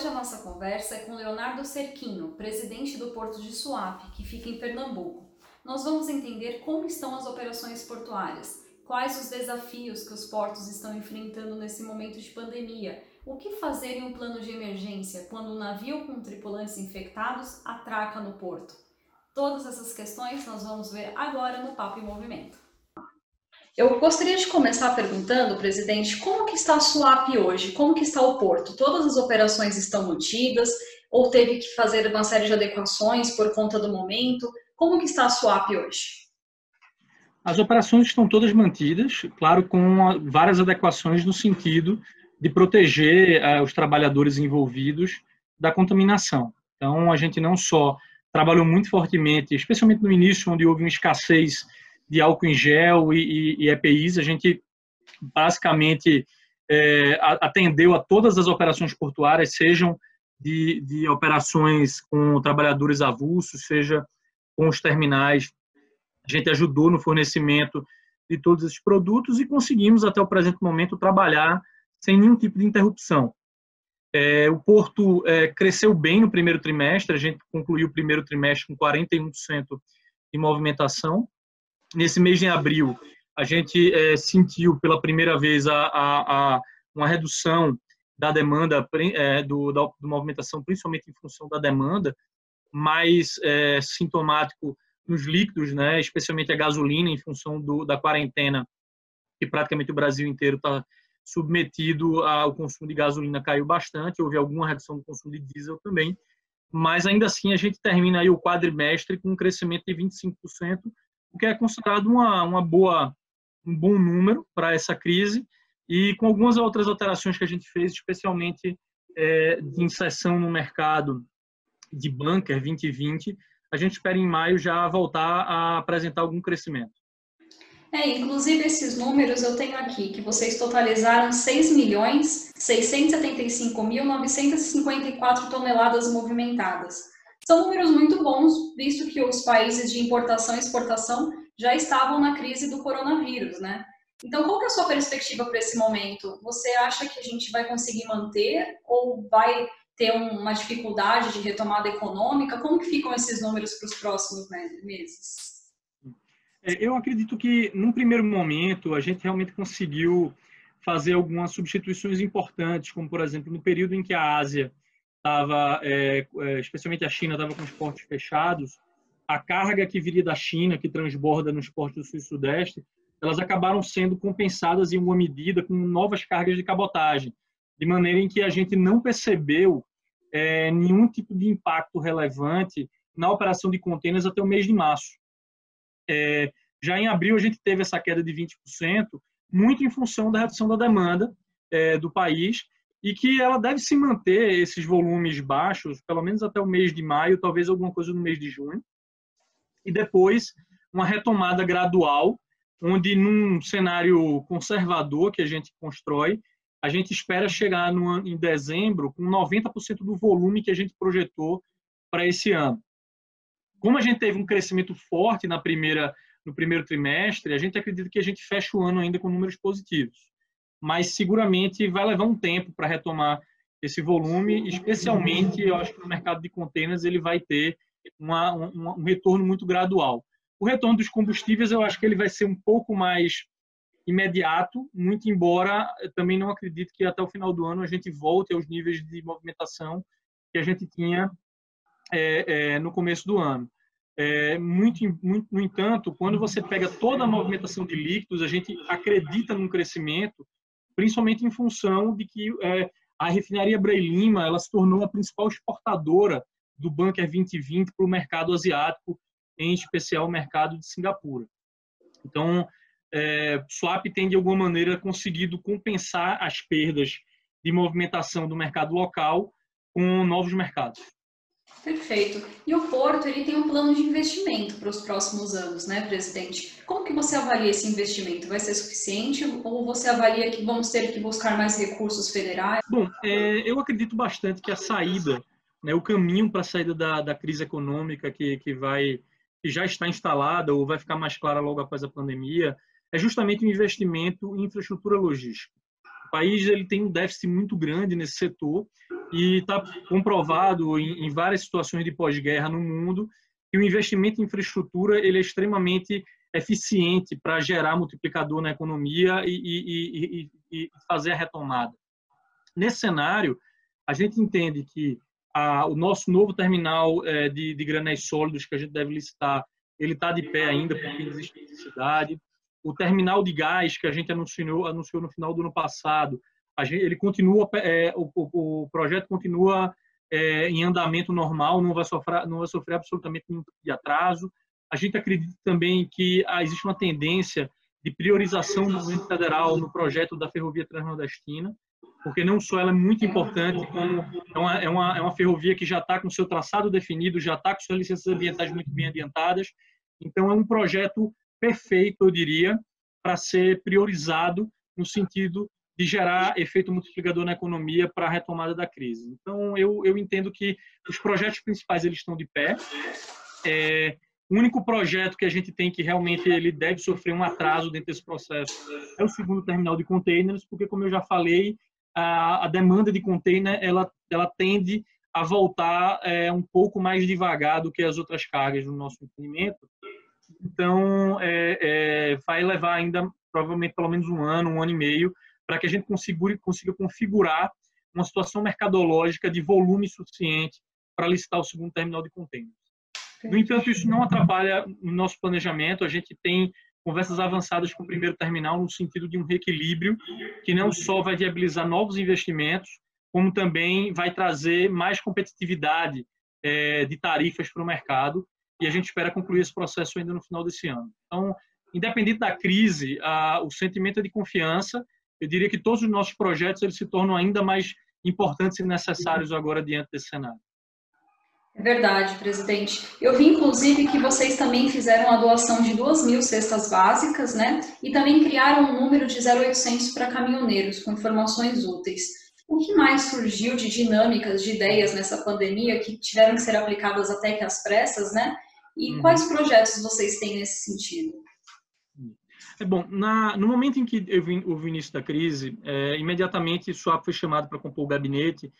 Hoje a nossa conversa é com Leonardo Cerquinho, presidente do Porto de Suape, que fica em Pernambuco. Nós vamos entender como estão as operações portuárias, quais os desafios que os portos estão enfrentando nesse momento de pandemia, o que fazer em um plano de emergência quando um navio com tripulantes infectados atraca no porto. Todas essas questões nós vamos ver agora no Papo em Movimento. Eu gostaria de começar perguntando, presidente, como que está a SUAP hoje? Como que está o porto? Todas as operações estão mantidas ou teve que fazer uma série de adequações por conta do momento? Como que está a SUAP hoje? As operações estão todas mantidas, claro, com várias adequações no sentido de proteger uh, os trabalhadores envolvidos da contaminação. Então, a gente não só trabalhou muito fortemente, especialmente no início, onde houve uma escassez de álcool em gel e, e, e EPIs. A gente basicamente é, atendeu a todas as operações portuárias, sejam de, de operações com trabalhadores avulsos, seja com os terminais. Gente ajudou no fornecimento de todos esses produtos e conseguimos, até o presente momento, trabalhar sem nenhum tipo de interrupção. É, o Porto é, cresceu bem no primeiro trimestre, a gente concluiu o primeiro trimestre com 41% de movimentação, nesse mês de abril, a gente é, sentiu pela primeira vez a, a, a uma redução da demanda é, do, da, do, movimentação, principalmente em função da demanda, mais é, sintomático nos líquidos, né, especialmente a gasolina, em função do, da quarentena, que praticamente o Brasil inteiro está submetido ao consumo de gasolina, caiu bastante, houve alguma redução do consumo de diesel também, mas ainda assim a gente termina aí o quadrimestre com um crescimento de 25%, o que é considerado uma, uma boa, um bom número para essa crise, e com algumas outras alterações que a gente fez, especialmente é, de inserção no mercado de bunker 2020, a gente espera em maio já voltar a apresentar algum crescimento. É, inclusive esses números eu tenho aqui, que vocês totalizaram 6 milhões 675 mil 954 toneladas movimentadas. São números muito bons, visto que os países de importação e exportação já estavam na crise do coronavírus, né? Então, qual é a sua perspectiva para esse momento? Você acha que a gente vai conseguir manter ou vai ter uma dificuldade de retomada econômica? Como que ficam esses números para os próximos meses? É, eu acredito que, num primeiro momento, a gente realmente conseguiu fazer algumas substituições importantes, como, por exemplo, no período em que a Ásia estava, é, é, especialmente a China, estava com os portos fechados, a carga que viria da China, que transborda nos portos do Sul e Sudeste, elas acabaram sendo compensadas em uma medida com novas cargas de cabotagem, de maneira em que a gente não percebeu é, nenhum tipo de impacto relevante na operação de contêineres até o mês de março. É, já em abril, a gente teve essa queda de 20%, muito em função da redução da demanda é, do país e que ela deve se manter esses volumes baixos, pelo menos até o mês de maio, talvez alguma coisa no mês de junho, e depois uma retomada gradual, onde num cenário conservador que a gente constrói, a gente espera chegar no, em dezembro com 90% do volume que a gente projetou para esse ano. Como a gente teve um crescimento forte na primeira, no primeiro trimestre, a gente acredita que a gente fecha o ano ainda com números positivos mas seguramente vai levar um tempo para retomar esse volume, especialmente, eu acho que no mercado de containers ele vai ter uma, um, um retorno muito gradual. O retorno dos combustíveis, eu acho que ele vai ser um pouco mais imediato, muito embora também não acredito que até o final do ano a gente volte aos níveis de movimentação que a gente tinha é, é, no começo do ano. É, muito, muito, no entanto, quando você pega toda a movimentação de líquidos, a gente acredita num crescimento principalmente em função de que a refinaria Bray Lima ela se tornou a principal exportadora do Bunker 2020 para o mercado asiático, em especial o mercado de Singapura. Então, é, Swap tem de alguma maneira conseguido compensar as perdas de movimentação do mercado local com novos mercados. Perfeito. E o Porto, ele tem um plano de investimento para os próximos anos, né, presidente? Como que você avalia esse investimento? Vai ser suficiente ou você avalia que vamos ter que buscar mais recursos federais? Bom, é, eu acredito bastante que a saída, né, o caminho para a saída da, da crise econômica que, que vai que já está instalada ou vai ficar mais clara logo após a pandemia, é justamente o investimento em infraestrutura logística. O país ele tem um déficit muito grande nesse setor e está comprovado em, em, várias situações de pós-guerra no mundo que o investimento em infraestrutura ele é extremamente eficiente para gerar multiplicador na economia e, e, e, e, fazer a retomada. Nesse cenário, a gente entende que a, o nosso novo terminal é, de, de granéis sólidos que a gente deve licitar, ele está de pé ainda porque existe necessidade. O terminal de gás que a gente anunciou, anunciou no final do ano passado, gente, ele continua, é, o, o, projeto continua é, em andamento normal, não vai sofrer, não vai sofrer absolutamente nenhum tipo de atraso. A gente acredita também que ah, existe uma tendência de priorização do governo federal no projeto da ferrovia transnordestina, porque não só ela é muito importante, como é uma, é uma, é uma ferrovia que já está com seu traçado definido, já está com suas licenças ambientais muito bem adiantadas. Então, é um projeto perfeito, eu diria, para ser priorizado no sentido de gerar efeito multiplicador na economia para a retomada da crise. Então, eu, eu entendo que os projetos principais eles estão de pé. É, o único projeto que a gente tem que realmente ele deve sofrer um atraso dentro desse processo é o segundo terminal de containers, porque, como eu já falei, a, a demanda de container ela, ela tende a voltar é, um pouco mais devagar do que as outras cargas no nosso entendimento. Então, é, é, vai levar ainda, provavelmente, pelo menos um ano, um ano e meio, para que a gente consiga, consiga configurar uma situação mercadológica de volume suficiente para listar o segundo terminal de containers. No entanto, isso não atrapalha o nosso planejamento. A gente tem conversas avançadas com o primeiro terminal no sentido de um reequilíbrio que não só vai viabilizar novos investimentos, como também vai trazer mais competitividade é, de tarifas para o mercado. E a gente espera concluir esse processo ainda no final desse ano. Então, independente da crise, a, o sentimento é de confiança eu diria que todos os nossos projetos eles se tornam ainda mais importantes e necessários agora diante desse cenário. É verdade, presidente. Eu vi, inclusive, que vocês também fizeram a doação de duas mil cestas básicas, né? E também criaram um número de 0800 para caminhoneiros, com informações úteis. O que mais surgiu de dinâmicas, de ideias nessa pandemia que tiveram que ser aplicadas até que às pressas, né? E uhum. quais projetos vocês têm nesse sentido? É bom, na, no momento em que houve o início da crise, é, imediatamente o SWAP foi chamado para compor o gabinete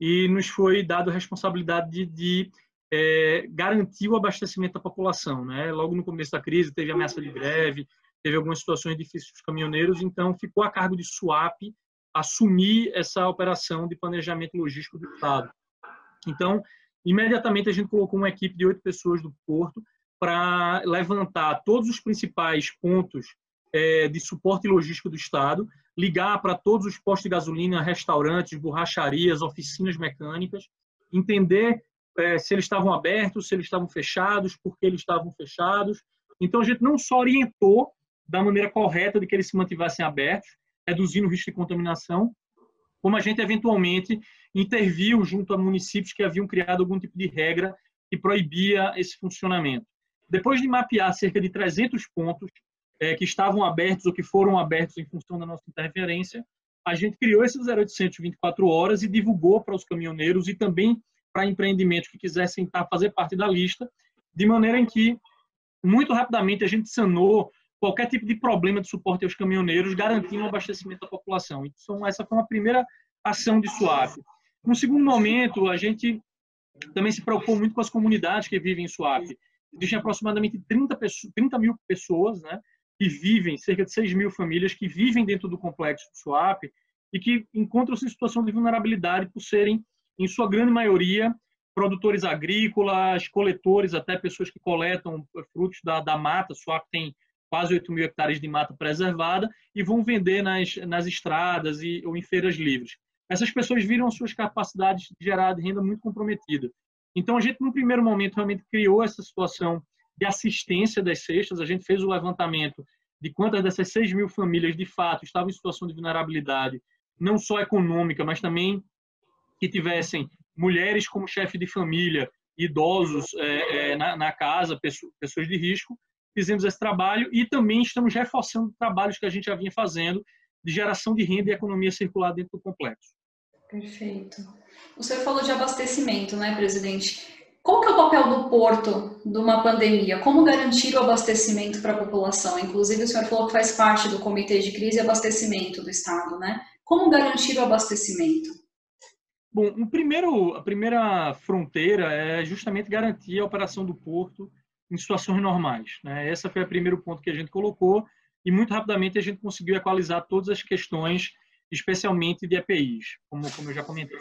e nos foi dado a responsabilidade de, de é, garantir o abastecimento da população. Né? Logo no começo da crise teve ameaça de greve, teve algumas situações difíceis dos caminhoneiros, então ficou a cargo de SWAP assumir essa operação de planejamento logístico do Estado. Então, imediatamente a gente colocou uma equipe de oito pessoas do Porto para levantar todos os principais pontos é, de suporte logístico do Estado, ligar para todos os postos de gasolina, restaurantes, borracharias, oficinas mecânicas, entender é, se eles estavam abertos, se eles estavam fechados, por que eles estavam fechados. Então, a gente não só orientou da maneira correta de que eles se mantivessem abertos, reduzindo o risco de contaminação, como a gente eventualmente interviu junto a municípios que haviam criado algum tipo de regra que proibia esse funcionamento. Depois de mapear cerca de 300 pontos, é, que estavam abertos ou que foram abertos em função da nossa interferência, a gente criou esses 0800 24 horas e divulgou para os caminhoneiros e também para empreendimentos que quisessem estar, fazer parte da lista, de maneira em que, muito rapidamente, a gente sanou qualquer tipo de problema de suporte aos caminhoneiros, garantindo o abastecimento da população. Então, essa foi uma primeira ação de Suape. No segundo momento, a gente também se preocupou muito com as comunidades que vivem em Suape. Existem aproximadamente 30, pessoas, 30 mil pessoas né, que vivem, cerca de 6 mil famílias que vivem dentro do complexo do SWAP e que encontram-se em situação de vulnerabilidade por serem, em sua grande maioria, produtores agrícolas, coletores, até pessoas que coletam frutos da, da mata. SWAP tem quase 8 mil hectares de mata preservada e vão vender nas, nas estradas e, ou em feiras livres. Essas pessoas viram suas capacidades de gerar renda muito comprometidas. Então, a gente, no primeiro momento, realmente criou essa situação de assistência das cestas. A gente fez o levantamento de quantas dessas 6 mil famílias, de fato, estavam em situação de vulnerabilidade, não só econômica, mas também que tivessem mulheres como chefe de família idosos é, é, na, na, casa, pessoas de risco. Fizemos esse trabalho e também estamos reforçando trabalhos que a gente já vinha fazendo de geração de renda e economia circular dentro do complexo. Perfeito. O senhor falou de abastecimento, né, presidente? Qual que é o papel do porto de uma pandemia? Como garantir o abastecimento para a população? Inclusive, o senhor falou que faz parte do Comitê de Crise e Abastecimento do Estado, né? Como garantir o abastecimento? Bom, o primeiro, a primeira fronteira é justamente garantir a operação do porto em situações normais. Né? Esse foi o primeiro ponto que a gente colocou e muito rapidamente a gente conseguiu equalizar todas as questões, especialmente de EPIs, como, como eu já comentei.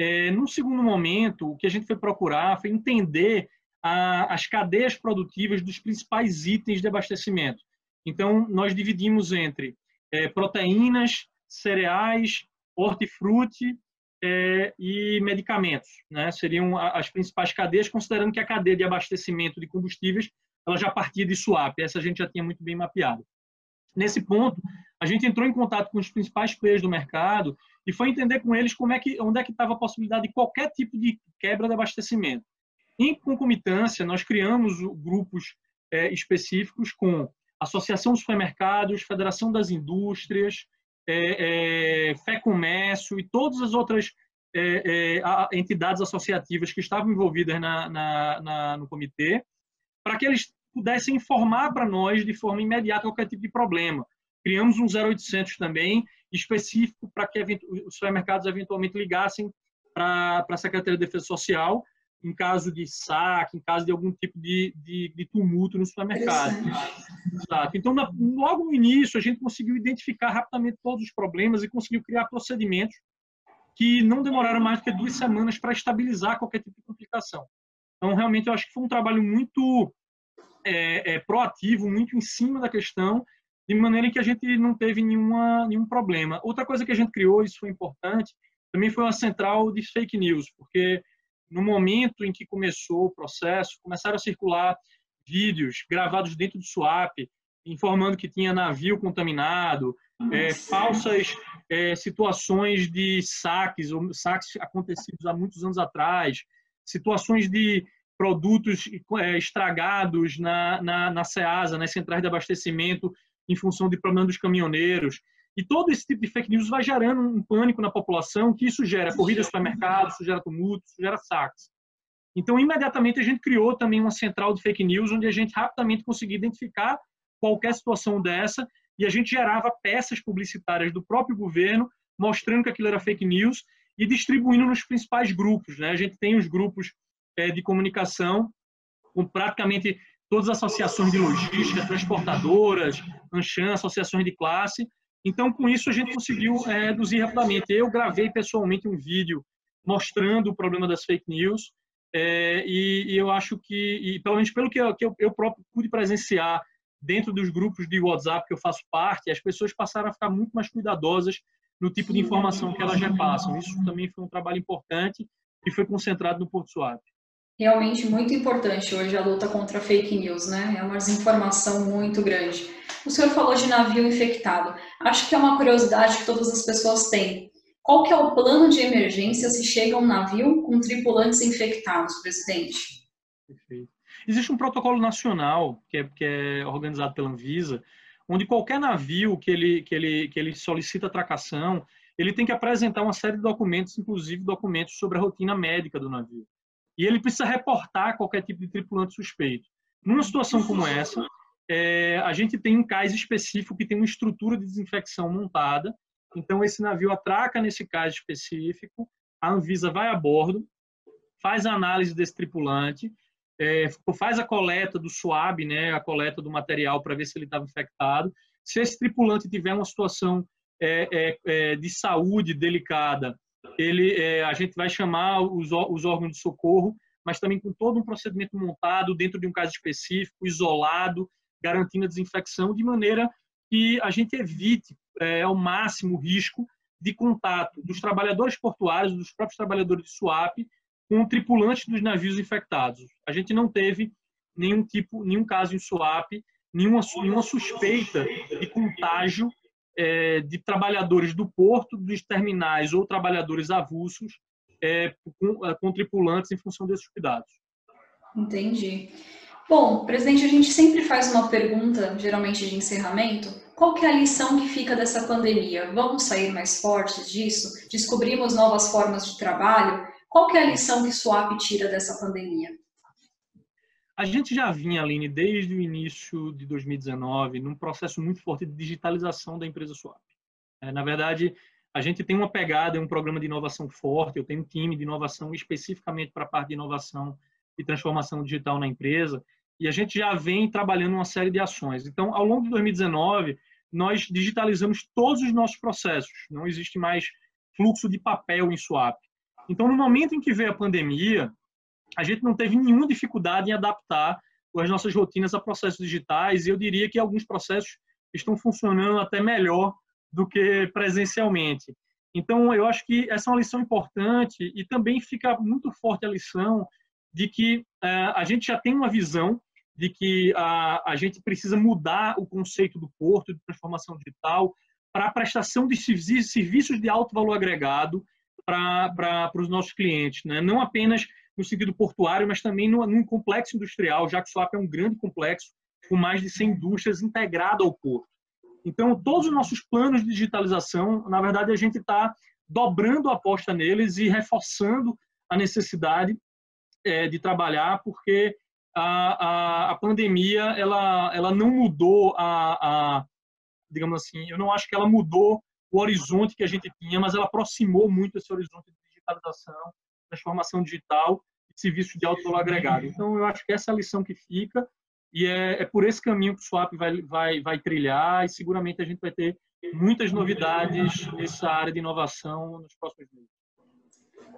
É, no segundo momento, o que a gente foi procurar foi entender a, as cadeias produtivas dos principais itens de abastecimento. Então, nós dividimos entre é, proteínas, cereais, hortifruti é, e medicamentos. Né? Seriam as principais cadeias, considerando que a cadeia de abastecimento de combustíveis ela já partia de swap. Essa a gente já tinha muito bem mapeado. Nesse ponto, a gente entrou em contato com os principais players do mercado e foi entender com eles como é que, onde é que estava a possibilidade de qualquer tipo de quebra de abastecimento. Em concomitância, nós criamos grupos é, específicos com Associação dos Supermercados, Federação das Indústrias, é, é, Fé Comércio e todas as outras é, é entidades associativas que estavam envolvidas na, na, na, no comitê, para que eles pudessem informar para nós de forma imediata qualquer tipo de problema. Criamos um 0800 também, específico para que os supermercados eventualmente ligassem para a Secretaria de Defesa Social em caso de saque, em caso de algum tipo de, de, de tumulto no supermercado. Exato. Então, na, logo no início, a gente conseguiu identificar rapidamente todos os problemas e conseguiu criar procedimentos que não demoraram mais do que duas semanas para estabilizar qualquer tipo de complicação. Então, realmente, eu acho que foi um trabalho muito é, é, proativo, muito em cima da questão, de maneira que a gente não teve nenhuma, nenhum problema. Outra coisa que a gente criou, isso foi importante, também foi uma central de fake news, porque no momento em que começou o processo, começaram a circular vídeos gravados dentro do SWAP, informando que tinha navio contaminado, é, falsas é, situações de saques, ou saques acontecidos há muitos anos atrás, situações de produtos é, estragados na, na, na SEASA, nas centrais de abastecimento, em função de problema dos caminhoneiros. E todo esse tipo de fake news vai gerando um pânico na população, que isso gera corrida ao supermercado, isso gera tumulto, isso gera saques. Então, imediatamente, a gente criou também uma central de fake news, onde a gente rapidamente conseguia identificar qualquer situação dessa e a gente gerava peças publicitárias do próprio governo, mostrando que aquilo era fake news e distribuindo nos principais grupos. Né? A gente tem os grupos é, de comunicação com praticamente todas as associações de logística, transportadoras, Anchan, associações de classe. Então, com isso, a gente conseguiu é, reduzir rapidamente. Eu gravei pessoalmente um vídeo mostrando o problema das fake news é, e, e, eu acho que, pelo menos pelo que, eu, que eu, eu próprio pude presenciar dentro dos grupos de WhatsApp que eu faço parte, as pessoas passaram a ficar muito mais cuidadosas no tipo de informação que elas repassam. Isso também foi um trabalho importante e foi concentrado no Porto Suave realmente muito importante hoje a luta contra a fake news, né? É uma desinformação muito grande. O senhor falou de navio infectado. Acho que é uma curiosidade que todas as pessoas têm. Qual que é o plano de emergência se chega um navio com tripulantes infectados, presidente? Perfeito. Existe um protocolo nacional que é, que é organizado pela Anvisa, onde qualquer navio que ele, que, ele, que ele solicita atracação, ele tem que apresentar uma série de documentos, inclusive documentos sobre a rotina médica do navio e ele precisa reportar qualquer tipo de tripulante suspeito. Numa situação como essa, é, a gente tem um cais específico que tem uma estrutura de desinfecção montada. Então, esse navio atraca nesse cais específico, a Anvisa vai a bordo, faz a análise desse tripulante, é, faz a coleta do SWAB, né, a coleta do material para ver se ele estava infectado. Se esse tripulante tiver uma situação é, é, é de saúde delicada, ele, é, a gente vai chamar os, os órgãos de socorro, mas também com todo um procedimento montado dentro de um caso específico, isolado, garantindo a desinfecção, de maneira que a gente evite é, ao máximo o risco de contato dos trabalhadores portuários, dos próprios trabalhadores de SWAP, com tripulantes dos navios infectados. A gente não teve nenhum tipo, nenhum caso em SWAP, nenhuma, nenhuma suspeita de contágio é, de trabalhadores do porto, dos terminais ou trabalhadores avulsos é, com, é, com tripulantes em função desses cuidados. Entendi. Bom, presidente, a gente sempre faz uma pergunta, geralmente de encerramento. Qual que é a lição que fica dessa pandemia? Vamos sair mais fortes disso? Descobrimos novas formas de trabalho? Qual que é a lição que SWAP tira dessa pandemia? A gente já vinha, Aline, desde o início de 2019, num processo muito forte de digitalização da empresa Swap. É, na verdade, a gente tem uma pegada, um programa de inovação forte, eu tenho um time de inovação especificamente para a parte de inovação e transformação digital na empresa, e a gente já vem trabalhando uma série de ações. Então, ao longo de 2019, nós digitalizamos todos os nossos processos, não existe mais fluxo de papel em Swap. Então, no momento em que veio a pandemia, a gente não teve nenhuma dificuldade em adaptar as nossas rotinas a processos digitais, e eu diria que alguns processos estão funcionando até melhor do que presencialmente. Então, eu acho que essa é uma lição importante e também fica muito forte a lição de que uh, a gente já tem uma visão de que a, a gente precisa mudar o conceito do porto de transformação digital para a prestação de serviços de alto valor agregado para os nossos clientes, né? não apenas no sentido portuário, mas também no, num complexo industrial, já que Swap é um grande complexo com mais de 100 indústrias integrado ao porto. Então, todos os nossos planos de digitalização, na verdade, a gente está dobrando a aposta neles e reforçando a necessidade é, de trabalhar, porque a, a, a, pandemia ela, ela não mudou a, a, digamos assim, eu não acho que ela mudou o horizonte que a gente tinha, mas ela aproximou muito esse horizonte de digitalização transformação digital e serviços de alto valor agregado. Então, eu acho que essa é a lição que fica e é, é por esse caminho que o Swap vai, vai, vai trilhar e seguramente a gente vai ter muitas novidades nessa área de inovação nos próximos meses.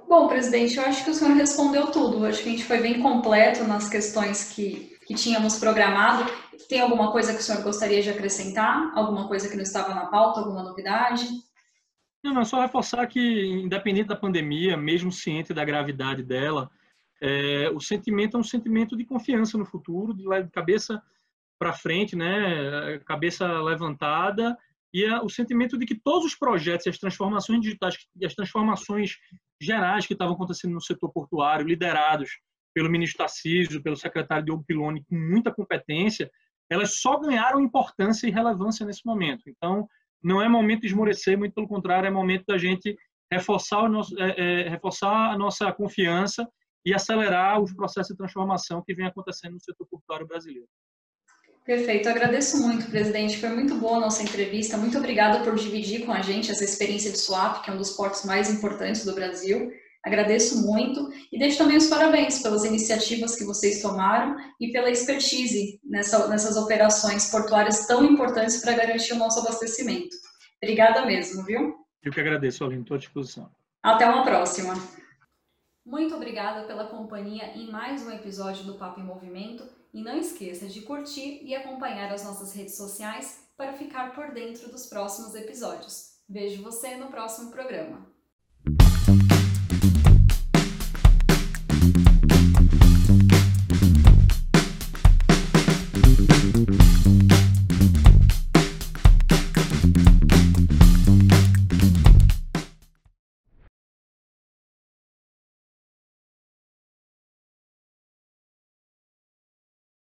Bom, presidente, eu acho que o senhor respondeu tudo. Eu acho que a gente foi bem completo nas questões que, que tínhamos programado. Tem alguma coisa que o senhor gostaria de acrescentar? Alguma coisa que não estava na pauta? Alguma novidade? Não, não, só reforçar que, independente da pandemia, mesmo ciente da gravidade dela, é, o sentimento é um sentimento de confiança no futuro, de cabeça para frente, né, cabeça levantada, e é o sentimento de que todos os projetos, as transformações digitais as transformações gerais que estavam acontecendo no setor portuário, liderados pelo ministro Tarcísio, pelo secretário Diogo Piloni, com muita competência, elas só ganharam importância e relevância nesse momento. Então, não é momento de esmorecer, muito pelo contrário, é momento da gente reforçar, nosso, é, é, reforçar a nossa confiança e acelerar os processos de transformação que vem acontecendo no setor portuário brasileiro. Perfeito, agradeço muito, presidente. Foi muito boa a nossa entrevista. Muito obrigada por dividir com a gente essa experiência de Swap, que é um dos portos mais importantes do Brasil. Agradeço muito e deixo também os parabéns pelas iniciativas que vocês tomaram e pela expertise nessa, nessas operações portuárias tão importantes para garantir o nosso abastecimento. Obrigada mesmo, viu? Eu que agradeço, Aline, estou à disposição. Até uma próxima. Muito obrigada pela companhia em mais um episódio do Papo em Movimento e não esqueça de curtir e acompanhar as nossas redes sociais para ficar por dentro dos próximos episódios. Vejo você no próximo programa.